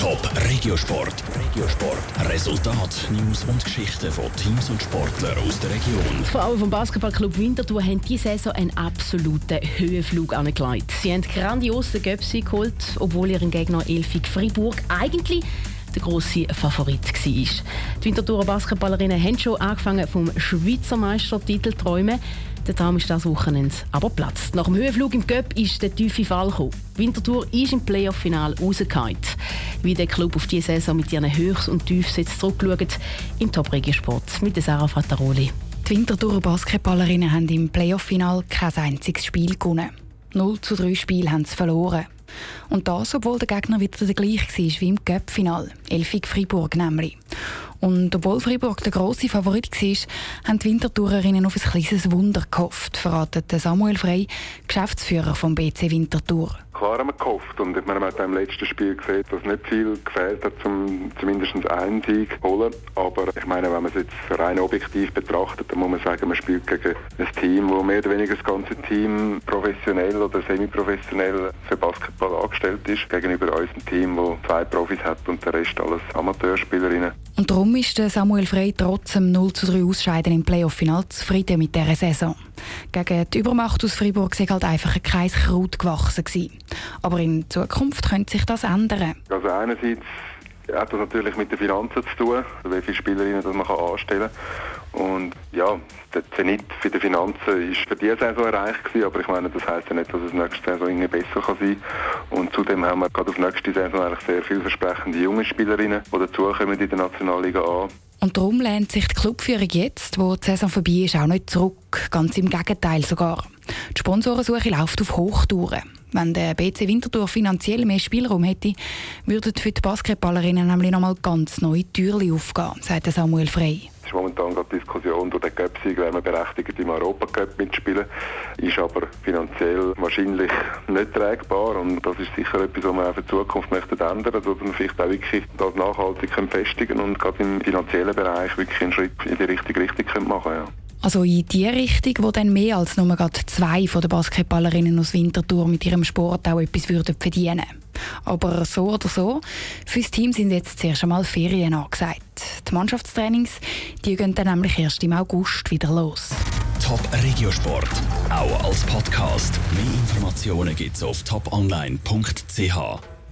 Top Regiosport. Regiosport. Resultat, News und Geschichten von Teams und Sportlern aus der Region. Die Frauen vom Basketballclub Winterthur haben diese Saison einen absoluten Höhenflug angelegt. Sie haben grandios den Göpsi geholt, obwohl ihren Gegner Elfig Fribourg eigentlich der grosse Favorit war. Die Winterthurer Basketballerinnen haben schon angefangen vom Schweizer Meistertitel zu träumen. Der Traum ist das Wochenende aber platzt. Nach dem Höhenflug im Göpp ist der tiefe Fall gekommen. Winterthur ist im Playoff-Final rausgefallen. Wie der Club auf diese Saison mit ihren Höchst- und Tiefs jetzt zurückschaut, im Top-Regiosport mit Sarah Fattaroli. Die Winterthurer Basketballerinnen haben im Playoff-Final kein einziges Spiel gewonnen. 0 zu 3 Spiele haben sie verloren. Und das, obwohl der Gegner wieder der gleiche war wie im Cup-Final, Elfig Fribourg nämlich. Und obwohl Fribourg der grosse Favorit war, haben die Winterthurerinnen auf ein kleines Wunder gehofft, verratet Samuel Frey, Geschäftsführer vom BC Winterthur klar haben wir gehofft. Und man hat im letzten Spiel gesehen, dass nicht viel gefehlt hat, um zumindest einen Sieg zu holen. Aber ich meine, wenn man es jetzt rein objektiv betrachtet, dann muss man sagen, man spielt gegen ein Team, wo mehr oder weniger das ganze Team professionell oder semi-professionell für Basketball angestellt ist, gegenüber unserem Team, wo zwei Profis hat und der Rest alles Amateurspielerinnen. Und darum ist Samuel Frey trotz dem 0 zu 3 Ausscheiden im Playoff-Final zufrieden mit dieser Saison. Gegen die Übermacht aus Freiburg war halt einfach ein Kreis Kraut gewachsen. Gewesen. Aber in Zukunft könnte sich das ändern. Also einerseits hat das natürlich mit den Finanzen zu tun, wie viele Spielerinnen das man anstellen kann. Und ja, der Zenit für die Finanzen ist für diese Saison erreicht gewesen, aber ich meine, das heisst ja nicht, dass es nächste Saison irgendwie besser kann sein kann. Und zudem haben wir gerade auf nächste Saison eigentlich sehr vielversprechende junge Spielerinnen, die dazukommen in der Nationalliga A. Und darum lehnt sich die Clubführung jetzt, wo die Saison vorbei ist, auch nicht zurück. Ganz im Gegenteil sogar. Die Sponsorensuche läuft auf Hochtouren. Wenn der BC Winterthur finanziell mehr Spielraum hätte, würden für die Basketballerinnen nämlich nochmal ganz neue Türen aufgehen, sagt Samuel Frey. Es ist momentan gerade Diskussion durch den Göpsig, wer man berechtigt im Europacup mitspielen, ist aber finanziell wahrscheinlich nicht trägbar und das ist sicher etwas, was man auch für die Zukunft möchte ändern, dass man vielleicht auch wirklich das nachhaltig festigen und gerade im finanziellen Bereich wirklich einen Schritt in die richtige Richtung machen können. Ja. Also in die Richtung, wo dann mehr als nur gerade zwei von den Basketballerinnen aus Winterthur mit ihrem Sport auch etwas würden verdienen. Aber so oder so, für das Team sind jetzt zuerst einmal Ferien angesagt. Die Mannschaftstrainings die gehen dann nämlich erst im August wieder los. Top Regiosport, auch als Podcast. Mehr Informationen gibt's auf toponline.ch.